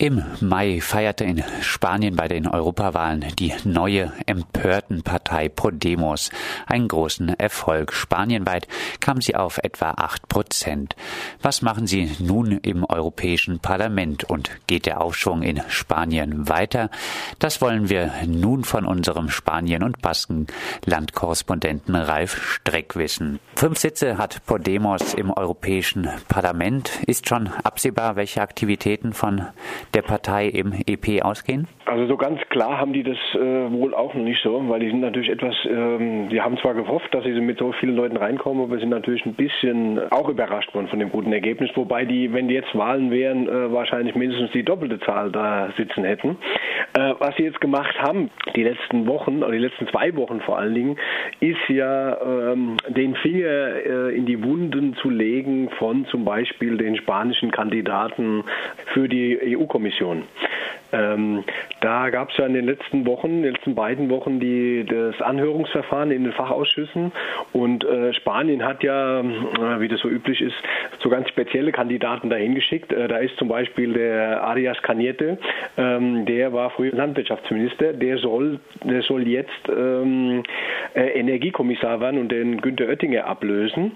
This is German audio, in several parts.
Im Mai feierte in Spanien bei den Europawahlen die neue empörten Partei Podemos einen großen Erfolg. Spanienweit kam sie auf etwa acht Prozent. Was machen sie nun im Europäischen Parlament und geht der Aufschwung in Spanien weiter? Das wollen wir nun von unserem Spanien- und Baskenlandkorrespondenten Ralf Streck wissen. Fünf Sitze hat Podemos im Europäischen Parlament. Ist schon absehbar, welche Aktivitäten von der Partei im EP ausgehen? Also so ganz klar haben die das äh, wohl auch nicht so, weil die sind natürlich etwas, ähm, die haben zwar gehofft, dass sie mit so vielen Leuten reinkommen, aber sind natürlich ein bisschen auch überrascht worden von dem guten Ergebnis, wobei die, wenn die jetzt Wahlen wären, äh, wahrscheinlich mindestens die doppelte Zahl da sitzen hätten. Äh, was sie jetzt gemacht haben, die letzten Wochen, oder die letzten zwei Wochen vor allen Dingen, ist ja ähm, den Finger äh, in die Wunden zu legen von zum Beispiel den spanischen Kandidaten für die EU-Kommission. Ähm, da gab es ja in den letzten Wochen, in den letzten beiden Wochen die, das Anhörungsverfahren in den Fachausschüssen und äh, Spanien hat ja, äh, wie das so üblich ist, so ganz spezielle Kandidaten dahin geschickt. Äh, da ist zum Beispiel der Arias Cañete, ähm, der war früher Landwirtschaftsminister, der soll, der soll jetzt ähm, äh, Energiekommissar werden und den Günter Oettinger ablösen.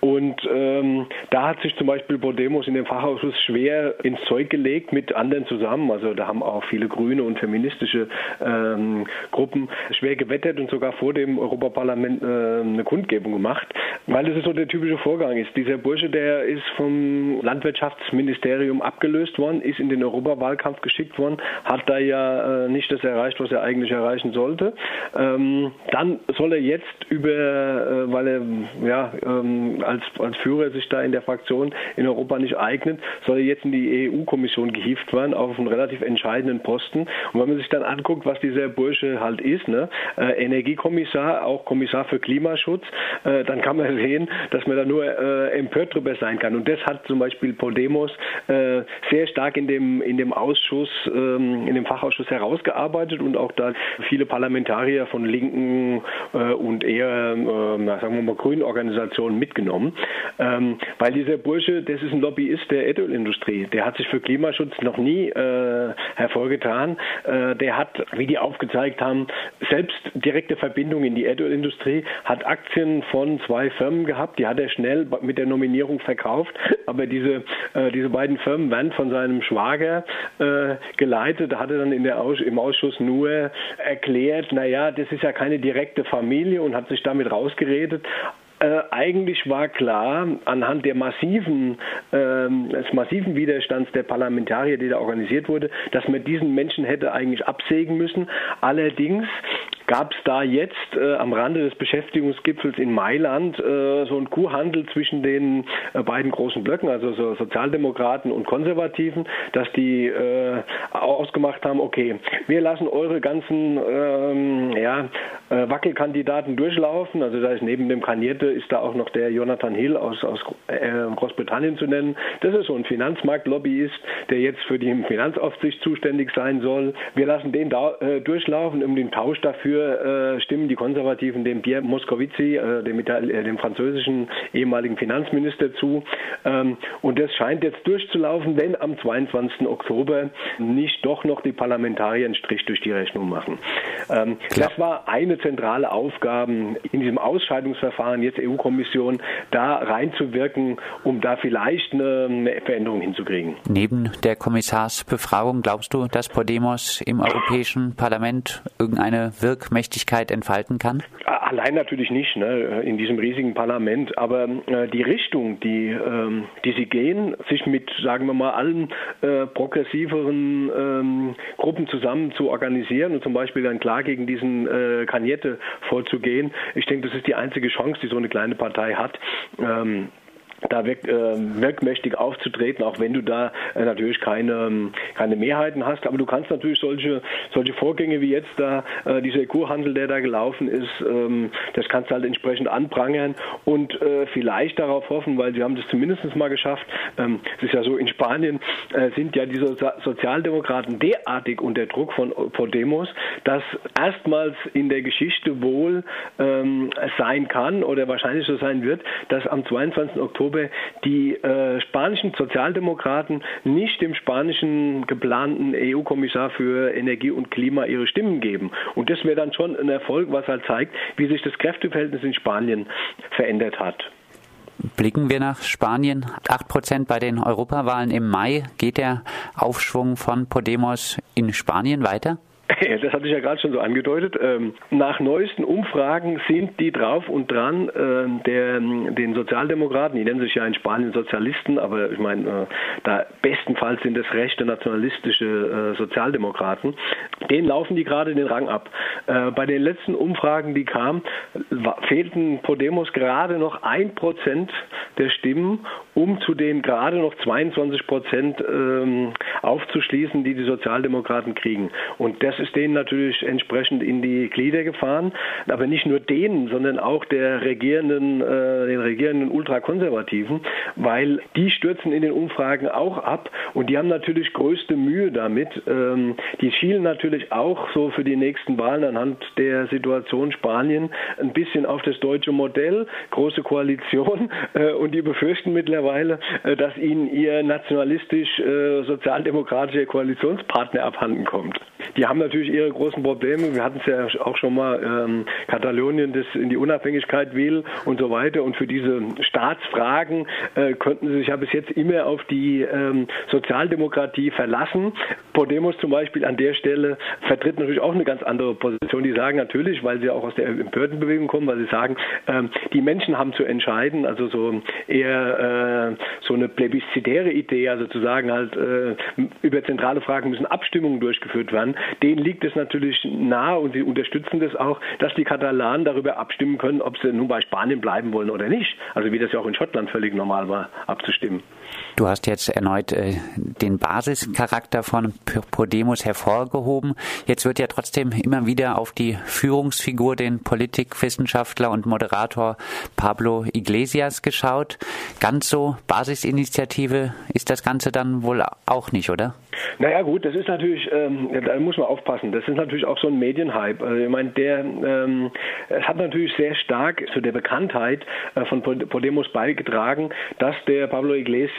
Und ähm, da hat sich zum Beispiel Podemos in dem Fachausschuss schwer ins Zeug gelegt mit anderen zusammen. Also da haben auch viele grüne und feministische ähm, Gruppen schwer gewettet und sogar vor dem Europaparlament äh, eine Kundgebung gemacht, weil ist so der typische Vorgang ist. Dieser Bursche, der ist vom Landwirtschaftsministerium abgelöst worden, ist in den Europawahlkampf geschickt worden, hat da ja äh, nicht das erreicht, was er eigentlich erreichen sollte. Ähm, dann soll er jetzt über, äh, weil er ja ähm, als, als Führer sich da in der Fraktion in Europa nicht eignet, soll er jetzt in die EU-Kommission gehievt werden auf einen relativ entscheidenden Posten. Und wenn man sich dann anguckt, was dieser Bursche halt ist, ne, äh, Energiekommissar, auch Kommissar für Klimaschutz, äh, dann kann man sehen, dass man da nur äh, empört drüber sein kann. Und das hat zum Beispiel Podemos äh, sehr stark in dem, in dem Ausschuss, ähm, in dem Fachausschuss herausgearbeitet und auch da viele Parlamentarier von linken äh, und eher, äh, sagen wir mal, grünen Organisationen mitgenommen. Ähm, weil dieser Bursche, das ist ein Lobbyist der Erdölindustrie. Der hat sich für Klimaschutz noch nie äh, hervorgetan. Äh, der hat, wie die aufgezeigt haben, selbst direkte Verbindungen in die Erdölindustrie, hat Aktien von zwei Firmen gehabt, die hat er schnell mit der Nominierung verkauft, aber diese, äh, diese beiden Firmen werden von seinem Schwager äh, geleitet. Da hat er dann in der Aus im Ausschuss nur erklärt, naja, das ist ja keine direkte Familie und hat sich damit rausgeredet. Äh, eigentlich war klar, anhand der massiven, äh, des massiven Widerstands der Parlamentarier, die da organisiert wurde, dass man diesen Menschen hätte eigentlich absägen müssen. Allerdings gab es da jetzt äh, am Rande des Beschäftigungsgipfels in Mailand äh, so einen Kuhhandel zwischen den äh, beiden großen Blöcken, also so Sozialdemokraten und Konservativen, dass die äh, ausgemacht haben, okay, wir lassen eure ganzen ähm, ja, äh, Wackelkandidaten durchlaufen. Also da ist neben dem Kanierte ist da auch noch der Jonathan Hill aus, aus äh, Großbritannien zu nennen. Das ist so ein Finanzmarktlobbyist, der jetzt für die Finanzaufsicht zuständig sein soll. Wir lassen den da durchlaufen, um den Tausch dafür Dafür äh, stimmen die Konservativen dem Pierre Moscovici, äh, dem, äh, dem, französischen ehemaligen Finanzminister, zu. Ähm, und das scheint jetzt durchzulaufen, wenn am 22. Oktober nicht doch noch die Parlamentarier einen Strich durch die Rechnung machen. Ähm, das war eine zentrale Aufgabe in diesem Ausscheidungsverfahren, jetzt EU-Kommission, da reinzuwirken, um da vielleicht eine, eine Veränderung hinzukriegen. Neben der Kommissarsbefragung glaubst du, dass Podemos im Europäischen Parlament irgendeine Wirkung Wirkmächtigkeit entfalten kann? Allein natürlich nicht, ne, in diesem riesigen Parlament. Aber äh, die Richtung, die, ähm, die sie gehen, sich mit, sagen wir mal, allen äh, progressiveren ähm, Gruppen zusammen zu organisieren und zum Beispiel dann klar gegen diesen äh, Kagnette vorzugehen, ich denke, das ist die einzige Chance, die so eine kleine Partei hat. Ähm, da wirk, äh, wirkmächtig aufzutreten, auch wenn du da äh, natürlich keine, ähm, keine Mehrheiten hast. Aber du kannst natürlich solche, solche Vorgänge wie jetzt da, äh, dieser Kurhandel, der da gelaufen ist, ähm, das kannst du halt entsprechend anprangern und äh, vielleicht darauf hoffen, weil sie haben das zumindest mal geschafft. Ähm, es ist ja so, in Spanien äh, sind ja diese Sozialdemokraten derartig unter Druck von Podemos, dass erstmals in der Geschichte wohl ähm, sein kann oder wahrscheinlich so sein wird, dass am 22. Oktober aber die äh, spanischen Sozialdemokraten nicht dem spanischen geplanten EU-Kommissar für Energie und Klima ihre Stimmen geben. Und das wäre dann schon ein Erfolg, was halt zeigt, wie sich das Kräfteverhältnis in Spanien verändert hat. Blicken wir nach Spanien. Acht Prozent bei den Europawahlen im Mai. Geht der Aufschwung von Podemos in Spanien weiter? Das hatte ich ja gerade schon so angedeutet. Ähm, nach neuesten Umfragen sind die drauf und dran, ähm, der, den Sozialdemokraten, die nennen sich ja in Spanien Sozialisten, aber ich meine, äh, da bestenfalls sind es rechte nationalistische äh, Sozialdemokraten, denen laufen die gerade den Rang ab. Äh, bei den letzten Umfragen, die kamen, fehlten Podemos gerade noch ein Prozent der Stimmen, um zu den gerade noch 22 Prozent ähm, aufzuschließen, die die Sozialdemokraten kriegen. Und das ist denen natürlich entsprechend in die Glieder gefahren. Aber nicht nur denen, sondern auch der regierenden, äh, den regierenden Ultrakonservativen, weil die stürzen in den Umfragen auch ab und die haben natürlich größte Mühe damit. Ähm, die schielen natürlich auch so für die nächsten Wahlen anhand der Situation Spanien ein bisschen auf das deutsche Modell, große Koalition äh, und die befürchten mittlerweile, äh, dass ihnen ihr nationalistisch äh, sozialdemokratischer Koalitionspartner abhanden kommt. Die haben natürlich ihre großen Probleme. Wir hatten es ja auch schon mal, ähm, Katalonien das in die Unabhängigkeit will und so weiter. Und für diese Staatsfragen äh, könnten sie sich ja bis jetzt immer auf die ähm, Sozialdemokratie verlassen. Podemos zum Beispiel an der Stelle vertritt natürlich auch eine ganz andere Position. Die sagen natürlich, weil sie auch aus der Empörtenbewegung kommen, weil sie sagen, ähm, die Menschen haben zu entscheiden, also so eher äh, so eine plebiszitäre Idee, also zu sagen halt, äh, über zentrale Fragen müssen Abstimmungen durchgeführt werden. Denen liegt es natürlich nahe und sie unterstützen das auch, dass die Katalanen darüber abstimmen können, ob sie nun bei Spanien bleiben wollen oder nicht. Also wie das ja auch in Schottland völlig normal war, abzustimmen. Du hast jetzt erneut äh, den Basischarakter von Podemos hervorgehoben. Jetzt wird ja trotzdem immer wieder auf die Führungsfigur, den Politikwissenschaftler und Moderator Pablo Iglesias geschaut. Ganz so Basisinitiative ist das Ganze dann wohl auch nicht, oder? Naja gut, das ist natürlich, ähm, da muss man aufpassen, das ist natürlich auch so ein Medienhype. Also ich meine, der, ähm, es hat natürlich sehr stark zu der Bekanntheit äh, von Podemos beigetragen, dass der Pablo Iglesias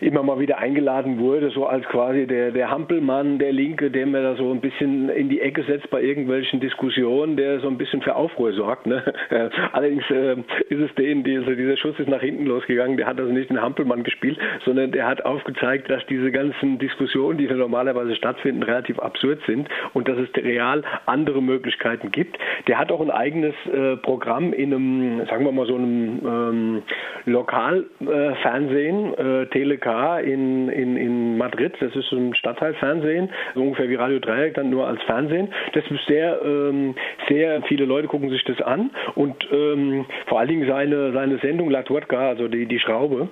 immer mal wieder eingeladen wurde, so als quasi der, der Hampelmann, der Linke, der mir da so ein bisschen in die Ecke setzt bei irgendwelchen Diskussionen, der so ein bisschen für Aufruhr sorgt. Ne? Allerdings äh, ist es den, die, also dieser Schuss ist nach hinten losgegangen, der hat also nicht den Hampelmann gespielt, sondern der hat aufgezeigt, dass diese ganzen Diskussionen, die normalerweise stattfinden, relativ absurd sind und dass es real andere Möglichkeiten gibt. Der hat auch ein eigenes äh, Programm in einem, sagen wir mal so einem ähm, Lokalfernsehen, äh, äh, Telecar in, in, in Madrid. Das ist ein Stadtteilfernsehen, so ungefähr wie Radio Dreieck, dann nur als Fernsehen. Das ist sehr, ähm, sehr viele Leute gucken sich das an und ähm, vor allen Dingen seine, seine Sendung La Tuerca, also die, die Schraube,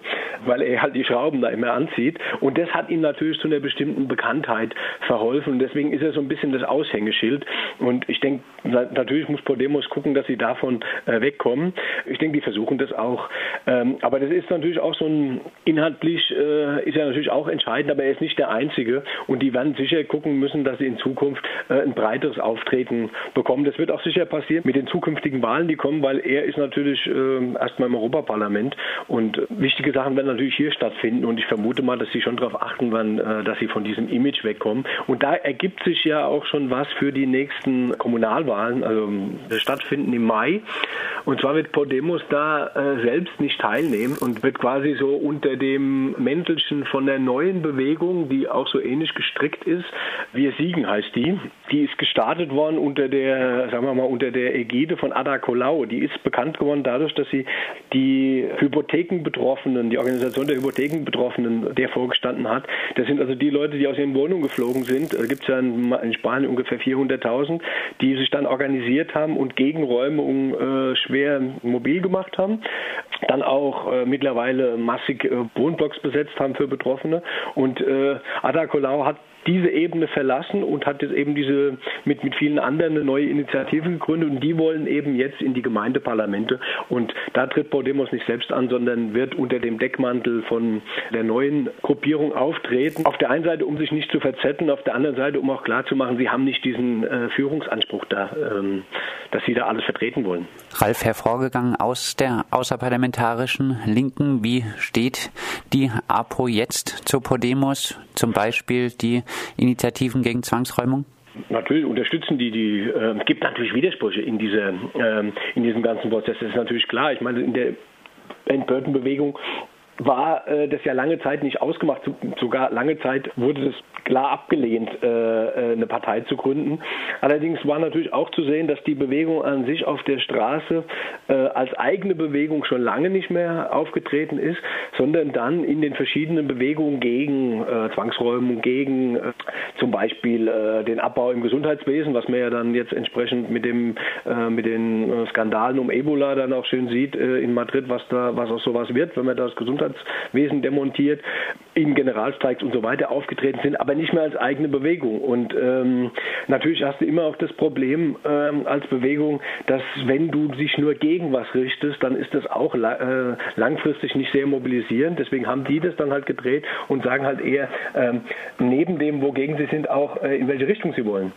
weil er halt die Schrauben da immer anzieht. Und das hat ihm natürlich zu einer bestimmten Bekanntheit verholfen. Und deswegen ist er so ein bisschen das Aushängeschild. Und ich denke, natürlich muss Podemos gucken, dass sie davon äh, wegkommen. Ich denke, die versuchen das auch. Ähm, aber das ist natürlich auch so ein inhaltlich äh, ist er natürlich auch entscheidend, aber er ist nicht der Einzige. Und die werden sicher gucken müssen, dass sie in Zukunft äh, ein breiteres Auftreten bekommen. Das wird auch sicher passieren mit den zukünftigen Wahlen, die kommen, weil er ist natürlich äh, erstmal im Europaparlament und wichtige Sachen werden natürlich hier stattfinden. Und ich vermute mal, dass sie schon darauf achten werden, äh, dass sie von diesem Image wegkommen. Und da ergibt sich ja auch schon was für die nächsten Kommunalwahlen, also stattfinden im Mai. Und zwar wird Podemos da äh, selbst nicht teilnehmen und wird quasi so unter dem Mäntelchen von der neuen Bewegung, die auch so ähnlich gestrickt ist. Wir siegen heißt die. Die ist gestartet worden unter der, sagen wir mal, unter der Ägide von Ada Colau. Die ist bekannt geworden dadurch, dass sie die Hypothekenbetroffenen, die Organisation der Hypothekenbetroffenen, der vorgestanden hat. Das sind also die Leute, die aus ihren Wohnungen geflogen sind. Da gibt es ja in, in, Spanien ungefähr 400.000, die sich dann organisiert haben und Gegenräumung äh, schwer mobil gemacht haben. Dann auch äh, mittlerweile massig äh, Wohnblocks besetzt haben für Betroffene. Und äh, Ada Colau hat diese Ebene verlassen und hat jetzt eben diese mit, mit vielen anderen eine neue Initiative gegründet und die wollen eben jetzt in die Gemeindeparlamente und da tritt Podemos nicht selbst an, sondern wird unter dem Deckmantel von der neuen Gruppierung auftreten. Auf der einen Seite, um sich nicht zu verzetten, auf der anderen Seite, um auch klarzumachen, sie haben nicht diesen äh, Führungsanspruch da, ähm, dass sie da alles vertreten wollen. Ralf, hervorgegangen aus der außerparlamentarischen Linken, wie steht die APO jetzt zu Podemos, zum Beispiel die Initiativen gegen Zwangsräumung? Natürlich unterstützen die, die äh, gibt natürlich Widersprüche in dieser, äh, in diesem ganzen Prozess. Das ist natürlich klar. Ich meine, in der Burton-Bewegung war äh, das ja lange Zeit nicht ausgemacht. Sogar lange Zeit wurde das klar abgelehnt, äh, äh, eine Partei zu gründen. Allerdings war natürlich auch zu sehen, dass die Bewegung an sich auf der Straße äh, als eigene Bewegung schon lange nicht mehr aufgetreten ist, sondern dann in den verschiedenen Bewegungen gegen äh, Zwangsräumung, gegen äh, zum Beispiel äh, den Abbau im Gesundheitswesen, was man ja dann jetzt entsprechend mit dem mit den Skandalen um Ebola dann auch schön sieht in Madrid, was da was aus sowas wird, wenn man das Gesundheitswesen demontiert, in Generalstreiks und so weiter aufgetreten sind, aber nicht mehr als eigene Bewegung. Und ähm, natürlich hast du immer auch das Problem ähm, als Bewegung, dass wenn du dich nur gegen was richtest, dann ist das auch äh, langfristig nicht sehr mobilisierend. Deswegen haben die das dann halt gedreht und sagen halt eher ähm, neben dem, wogegen sie sind, auch äh, in welche Richtung sie wollen.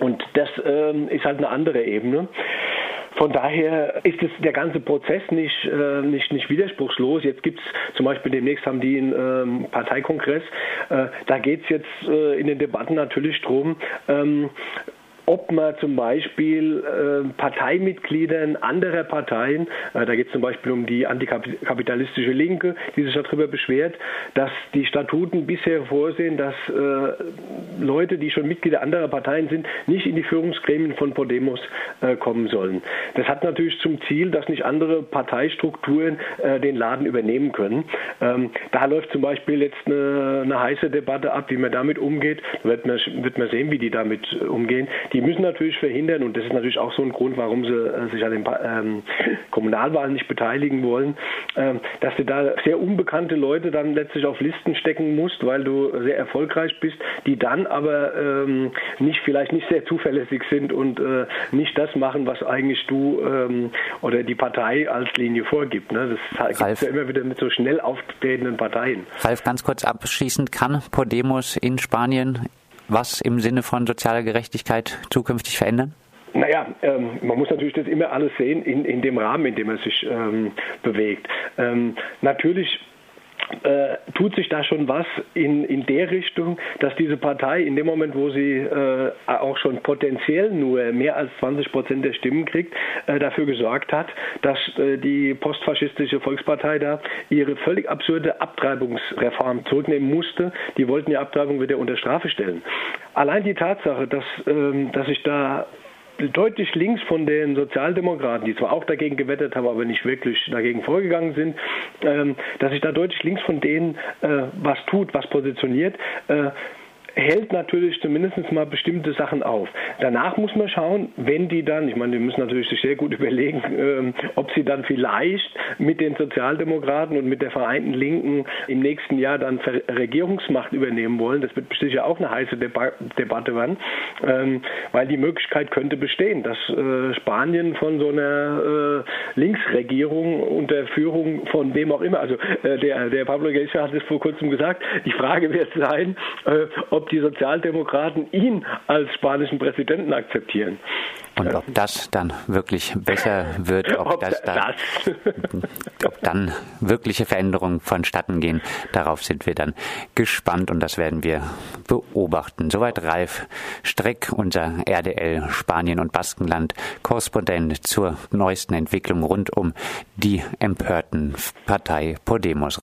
Und das ähm, ist halt eine andere Ebene. Von daher ist es der ganze Prozess nicht, äh, nicht, nicht widerspruchslos. Jetzt gibt es zum Beispiel demnächst haben die einen ähm, Parteikongress. Äh, da geht es jetzt äh, in den Debatten natürlich drum, ähm, ob man zum Beispiel äh, Parteimitgliedern anderer Parteien, äh, da geht es zum Beispiel um die antikapitalistische Linke, die sich darüber beschwert, dass die Statuten bisher vorsehen, dass äh, Leute, die schon Mitglieder anderer Parteien sind, nicht in die Führungsgremien von Podemos kommen sollen. Das hat natürlich zum Ziel, dass nicht andere Parteistrukturen den Laden übernehmen können. Ähm, da läuft zum Beispiel jetzt eine, eine, heiße Debatte ab, wie man damit umgeht. Da wird man, wird man sehen, wie die damit umgehen. Die die müssen natürlich verhindern, und das ist natürlich auch so ein Grund, warum sie äh, sich an den ähm, Kommunalwahlen nicht beteiligen wollen, ähm, dass du da sehr unbekannte Leute dann letztlich auf Listen stecken musst, weil du sehr erfolgreich bist, die dann aber ähm, nicht vielleicht nicht sehr zuverlässig sind und äh, nicht das machen, was eigentlich du ähm, oder die Partei als Linie vorgibt. Ne? Das gibt ja immer wieder mit so schnell auftretenden Parteien. Ralf, ganz kurz abschließend, kann Podemos in Spanien was im Sinne von sozialer Gerechtigkeit zukünftig verändern? Naja, ähm, man muss natürlich das immer alles sehen in, in dem Rahmen, in dem er sich ähm, bewegt. Ähm, natürlich äh, tut sich da schon was in, in der Richtung, dass diese Partei in dem Moment, wo sie äh, auch schon potenziell nur mehr als 20 Prozent der Stimmen kriegt, äh, dafür gesorgt hat, dass äh, die postfaschistische Volkspartei da ihre völlig absurde Abtreibungsreform zurücknehmen musste. Die wollten die Abtreibung wieder unter Strafe stellen. Allein die Tatsache, dass, ähm, dass sich da deutlich links von den Sozialdemokraten, die zwar auch dagegen gewettet haben, aber nicht wirklich dagegen vorgegangen sind, ähm, dass sich da deutlich links von denen äh, was tut, was positioniert. Hält natürlich zumindest mal bestimmte Sachen auf. Danach muss man schauen, wenn die dann, ich meine, die müssen natürlich sich sehr gut überlegen, ähm, ob sie dann vielleicht mit den Sozialdemokraten und mit der Vereinten Linken im nächsten Jahr dann Regierungsmacht übernehmen wollen. Das wird sicher auch eine heiße Deba Debatte werden, ähm, weil die Möglichkeit könnte bestehen, dass äh, Spanien von so einer äh, Linksregierung unter Führung von wem auch immer, also äh, der, der Pablo Iglesias hat es vor kurzem gesagt, die Frage wird sein, äh, ob die Sozialdemokraten ihn als spanischen Präsidenten akzeptieren. Und ob das dann wirklich besser wird, ob, ob das, da, ob dann wirkliche Veränderungen vonstatten gehen, darauf sind wir dann gespannt und das werden wir beobachten. Soweit Ralf Streck, unser RDL Spanien und Baskenland Korrespondent zur neuesten Entwicklung rund um die empörten Partei Podemos.